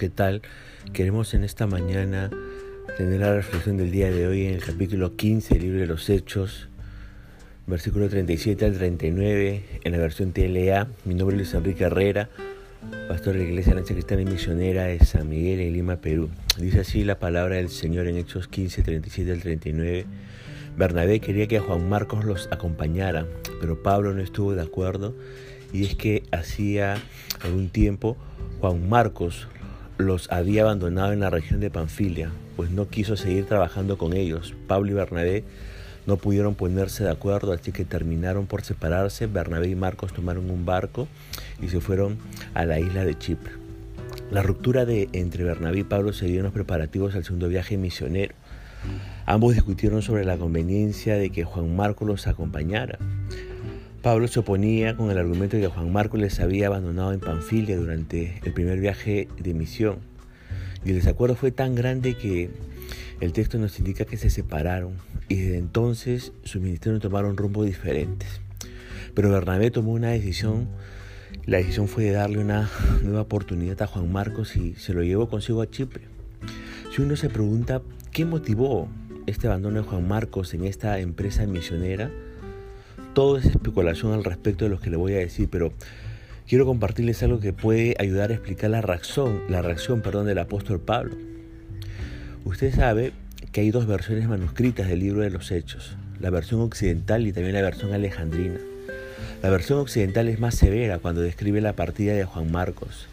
¿qué tal? Queremos en esta mañana tener la reflexión del día de hoy en el capítulo 15 del libro de los Hechos, versículo 37 al 39, en la versión TLA. Mi nombre es Luis Enrique Herrera, pastor de la Iglesia Lancha Cristiana y Misionera de San Miguel en Lima, Perú. Dice así la palabra del Señor en Hechos 15, 37 al 39. Bernabé quería que Juan Marcos los acompañara, pero Pablo no estuvo de acuerdo y es que hacía algún tiempo Juan Marcos los había abandonado en la región de Panfilia, pues no quiso seguir trabajando con ellos. Pablo y Bernabé no pudieron ponerse de acuerdo, así que terminaron por separarse. Bernabé y Marcos tomaron un barco y se fueron a la isla de Chipre. La ruptura entre Bernabé y Pablo se dio en los preparativos al segundo viaje misionero. Ambos discutieron sobre la conveniencia de que Juan Marcos los acompañara. Pablo se oponía con el argumento de que Juan Marcos les había abandonado en Panfilia durante el primer viaje de misión. Y el desacuerdo fue tan grande que el texto nos indica que se separaron y desde entonces sus ministerios tomaron rumbos diferentes. Pero Bernabé tomó una decisión, la decisión fue de darle una nueva oportunidad a Juan Marcos y se lo llevó consigo a Chipre. Si uno se pregunta qué motivó este abandono de Juan Marcos en esta empresa misionera, todo es especulación al respecto de lo que le voy a decir, pero quiero compartirles algo que puede ayudar a explicar la reacción, la reacción perdón, del apóstol Pablo. Usted sabe que hay dos versiones manuscritas del libro de los Hechos, la versión occidental y también la versión alejandrina. La versión occidental es más severa cuando describe la partida de Juan Marcos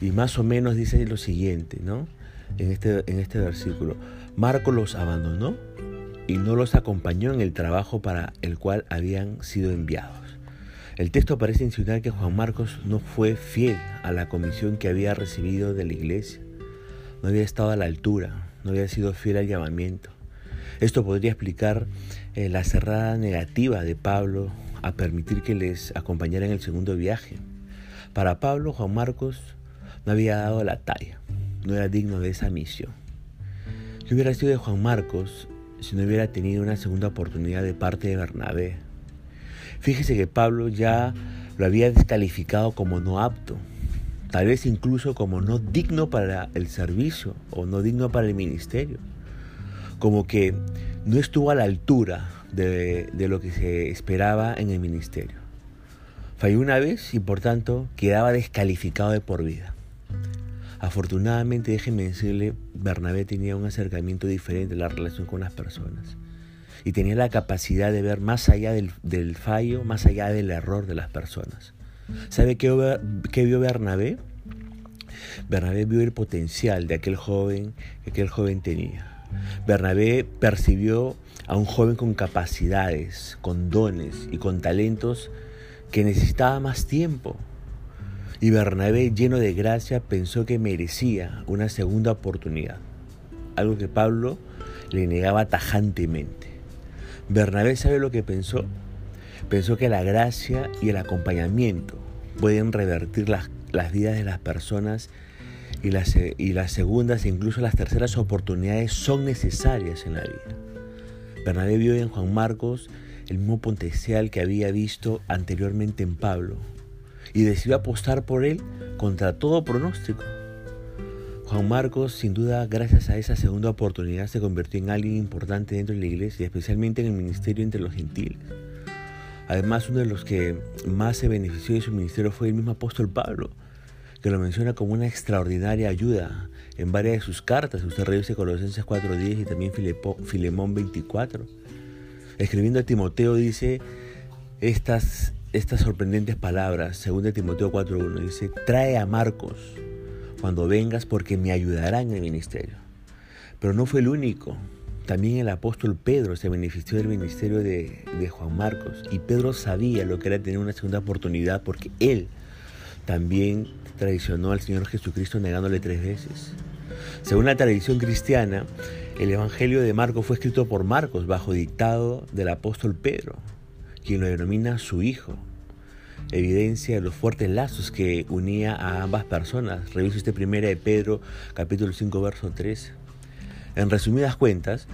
y más o menos dice lo siguiente, ¿no? En este, en este versículo, Marcos los abandonó y no los acompañó en el trabajo para el cual habían sido enviados. El texto parece insinuar que Juan Marcos no fue fiel a la comisión que había recibido de la iglesia, no había estado a la altura, no había sido fiel al llamamiento. Esto podría explicar eh, la cerrada negativa de Pablo a permitir que les acompañara en el segundo viaje. Para Pablo, Juan Marcos no había dado la talla, no era digno de esa misión. ¿Qué hubiera sido de Juan Marcos si no hubiera tenido una segunda oportunidad de parte de Bernabé. Fíjese que Pablo ya lo había descalificado como no apto, tal vez incluso como no digno para el servicio o no digno para el ministerio, como que no estuvo a la altura de, lo que se esperaba en el ministerio. Falló una vez y por tanto quedaba descalificado de por vida. Afortunadamente, déjenme decirle, Bernabé tenía un acercamiento diferente a la relación con las personas. Y tenía la capacidad de ver más allá del, fallo, más allá del error de las personas. ¿Sabe qué, qué, vio Bernabé? Bernabé vio el potencial de aquel joven que aquel joven tenía. Bernabé percibió a un joven con capacidades, con dones y con talentos que necesitaba más tiempo, y Bernabé, lleno de gracia, pensó que merecía una segunda oportunidad, algo que Pablo le negaba tajantemente. Bernabé sabe lo que pensó. Pensó que la gracia y el acompañamiento pueden revertir las, vidas de las personas y las, y las segundas e incluso las terceras oportunidades son necesarias en la vida. Bernabé vio en Juan Marcos el mismo potencial que había visto anteriormente en Pablo, y decidió apostar por él contra todo pronóstico. Juan Marcos, sin duda, gracias a esa segunda oportunidad, se convirtió en alguien importante dentro de la iglesia, especialmente en el ministerio entre los gentiles. Además, uno de los que más se benefició de su ministerio fue el mismo apóstol Pablo, que lo menciona como una extraordinaria ayuda en varias de sus cartas. Usted revise Colosenses 4.10 y también Filemón 24. Escribiendo a Timoteo dice, estas estas sorprendentes palabras, según de Timoteo 4.1, dice, trae a Marcos cuando vengas porque me ayudará en el ministerio. Pero no fue el único. También el apóstol Pedro se benefició del ministerio de, de Juan Marcos. Y Pedro sabía lo que era tener una segunda oportunidad porque él también traicionó al Señor Jesucristo negándole tres veces. Según la tradición cristiana, el Evangelio de Marcos fue escrito por Marcos bajo dictado del apóstol Pedro quien lo denomina su hijo. Evidencia de los fuertes lazos que unía a ambas personas. Revisa este primera de Pedro, capítulo 5, verso 3. En resumidas cuentas,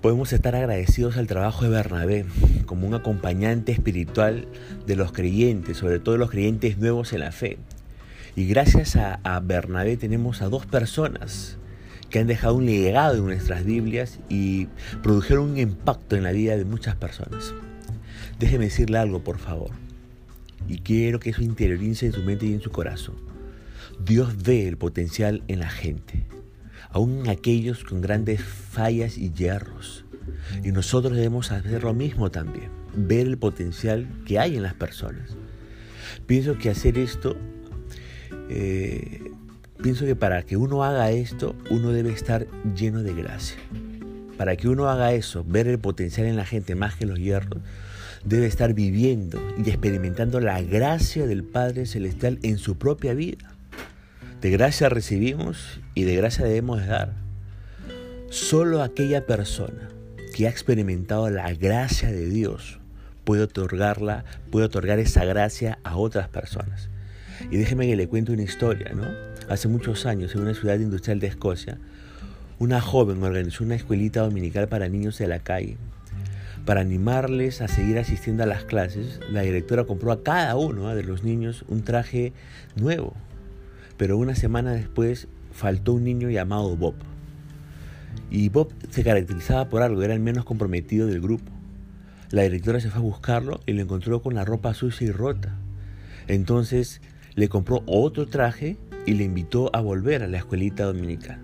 podemos estar agradecidos al trabajo de Bernabé como un acompañante espiritual de los creyentes, sobre todo los creyentes nuevos en la fe. Y gracias a, a Bernabé tenemos a dos personas que han dejado un legado en nuestras Biblias y produjeron un impacto en la vida de muchas personas. Déjeme decirle algo, por favor. Y quiero que eso interiorice en su mente y en su corazón. Dios ve el potencial en la gente, aún en aquellos con grandes fallas y hierros. Y nosotros debemos hacer lo mismo también, ver el potencial que hay en las personas. Pienso que hacer esto eh, pienso que para que uno haga esto, uno debe estar lleno de gracia. Para que uno haga eso, ver el potencial en la gente más que los hierros, debe estar viviendo y experimentando la gracia del Padre Celestial en su propia vida. De gracia recibimos y de gracia debemos dar. Solo aquella persona que ha experimentado la gracia de Dios puede otorgarla, puede otorgar esa gracia a otras personas. Y déjeme que le cuente una historia, ¿no? Hace muchos años, en una ciudad industrial de Escocia, una joven organizó una escuelita dominical para niños de la calle. Para animarles a seguir asistiendo a las clases, la directora compró a cada uno de los niños un traje nuevo. Pero una semana después faltó un niño llamado Bob. Y Bob se caracterizaba por algo, era el menos comprometido del grupo. La directora se fue a buscarlo y lo encontró con la ropa sucia y rota. Entonces le compró otro traje y le invitó a volver a la escuelita dominical.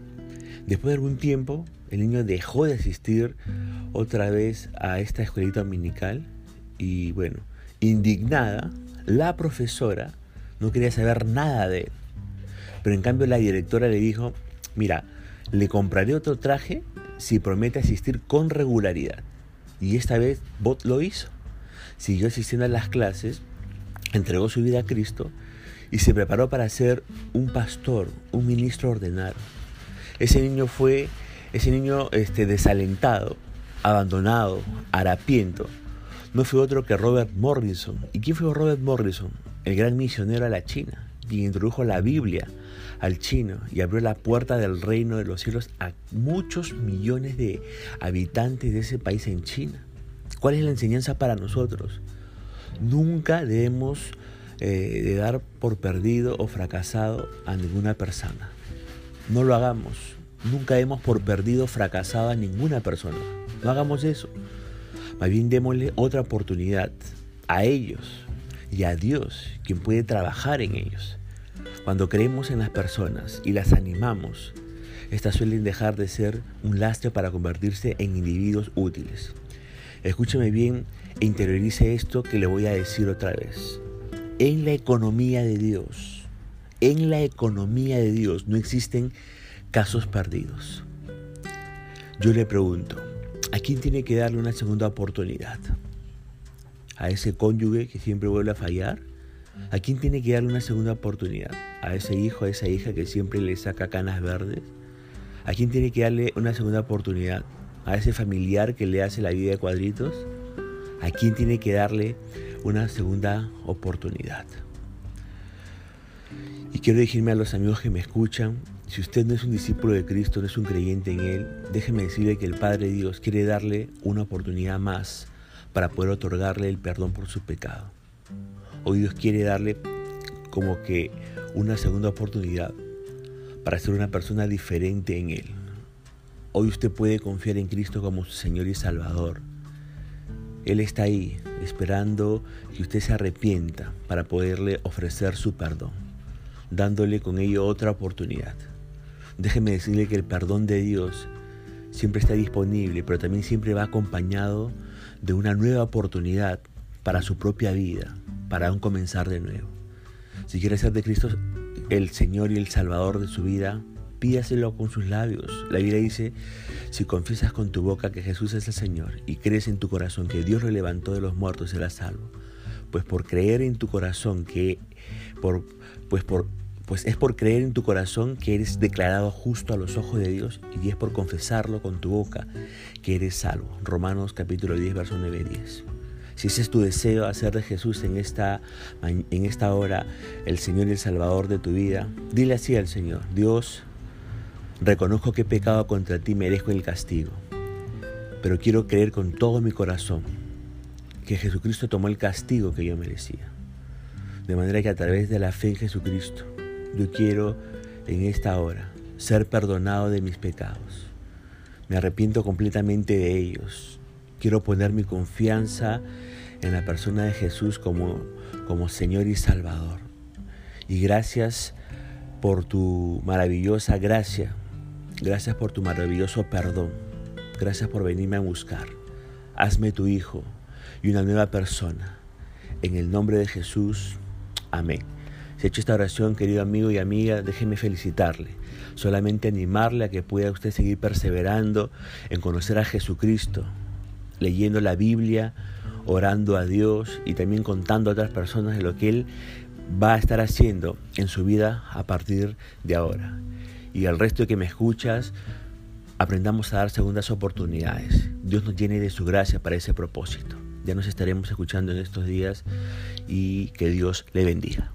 Después de algún tiempo, el niño dejó de asistir otra vez a esta escuelita dominical y bueno, indignada, la profesora no quería saber nada de él. Pero en cambio la directora le dijo, mira, le compraré otro traje si promete asistir con regularidad. Y esta vez Bot lo hizo. Siguió asistiendo a las clases, entregó su vida a Cristo y se preparó para ser un pastor, un ministro ordenado. Ese niño fue, ese niño este, desalentado, abandonado, harapiento, no fue otro que Robert Morrison. ¿Y quién fue Robert Morrison? El gran misionero a la China, quien introdujo la Biblia al chino y abrió la puerta del reino de los cielos a muchos millones de habitantes de ese país en China. ¿Cuál es la enseñanza para nosotros? Nunca debemos eh, de dar por perdido o fracasado a ninguna persona. No lo hagamos. Nunca demos por perdido o fracasado a ninguna persona. No hagamos eso. Más bien démosle otra oportunidad a ellos y a Dios, quien puede trabajar en ellos. Cuando creemos en las personas y las animamos, estas suelen dejar de ser un lastre para convertirse en individuos útiles. Escúcheme bien e interiorice esto que le voy a decir otra vez en la economía de Dios, en la economía de Dios no existen casos perdidos. Yo le pregunto, ¿a quién tiene que darle una segunda oportunidad? ¿A ese cónyuge que siempre vuelve a fallar? ¿A quién tiene que darle una segunda oportunidad? ¿A ese hijo, a esa hija que siempre le saca canas verdes? ¿A quién tiene que darle una segunda oportunidad? ¿A ese familiar que le hace la vida de cuadritos? ¿A quién tiene que darle una segunda oportunidad. Y quiero decirme a los amigos que me escuchan, si usted no es un discípulo de Cristo, no es un creyente en Él, déjeme decirle que el Padre Dios quiere darle una oportunidad más para poder otorgarle el perdón por su pecado. Hoy Dios quiere darle como que una segunda oportunidad para ser una persona diferente en Él. Hoy usted puede confiar en Cristo como su Señor y Salvador. Él está ahí esperando que usted se arrepienta para poderle ofrecer su perdón, dándole con ello otra oportunidad. Déjeme decirle que el perdón de Dios siempre está disponible, pero también siempre va acompañado de una nueva oportunidad para su propia vida, para un comenzar de nuevo. Si quiere ser de Cristo el Señor y el Salvador de su vida, pídaselo con sus labios. La Biblia dice, si confiesas con tu boca que Jesús es el Señor y crees en tu corazón que Dios lo levantó de los muertos, serás salvo. Pues por creer en tu corazón que, por, pues por, pues es por creer en tu corazón que eres declarado justo a los ojos de Dios y es por confesarlo con tu boca que eres salvo. Romanos capítulo 10, verso 9 y 10. Si ese es tu deseo, hacer de Jesús en esta, en esta hora el Señor y el Salvador de tu vida, dile así al Señor, Dios, Reconozco que he pecado contra ti, merezco el castigo, pero quiero creer con todo mi corazón que Jesucristo tomó el castigo que yo merecía. De manera que a través de la fe en Jesucristo Yo quiero en esta hora ser perdonado de mis pecados. Me arrepiento completamente de ellos. Quiero poner mi confianza en la persona de Jesús como, como Señor y Salvador. Y gracias por tu maravillosa gracia. Gracias por tu maravilloso perdón. Gracias por venirme a buscar. Hazme tu hijo y una nueva persona. En el nombre de Jesús. Amén. Si ha hecho esta oración, querido amigo y amiga, déjeme felicitarle. Solamente animarle a que pueda usted seguir perseverando en conocer a Jesucristo, leyendo la Biblia, orando a Dios y también contando a otras personas de lo que Él va a estar haciendo en su vida a partir de ahora. Y al resto que me escuchas, aprendamos a dar segundas oportunidades. Dios nos llene de su gracia para ese propósito. Ya nos estaremos escuchando en estos días y que Dios le bendiga.